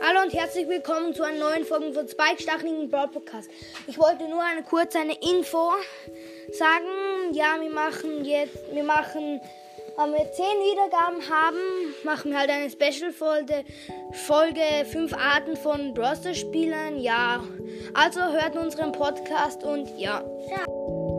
Hallo und herzlich willkommen zu einer neuen Folge von Spike Stachligen Brawl Podcast. Ich wollte nur eine kurze eine Info sagen. Ja, wir machen jetzt, wir machen, wenn wir 10 Wiedergaben haben, machen wir halt eine Special-Folge, Folge 5 Arten von Browser-Spielern. Ja, also hört unseren Podcast und ja. ja.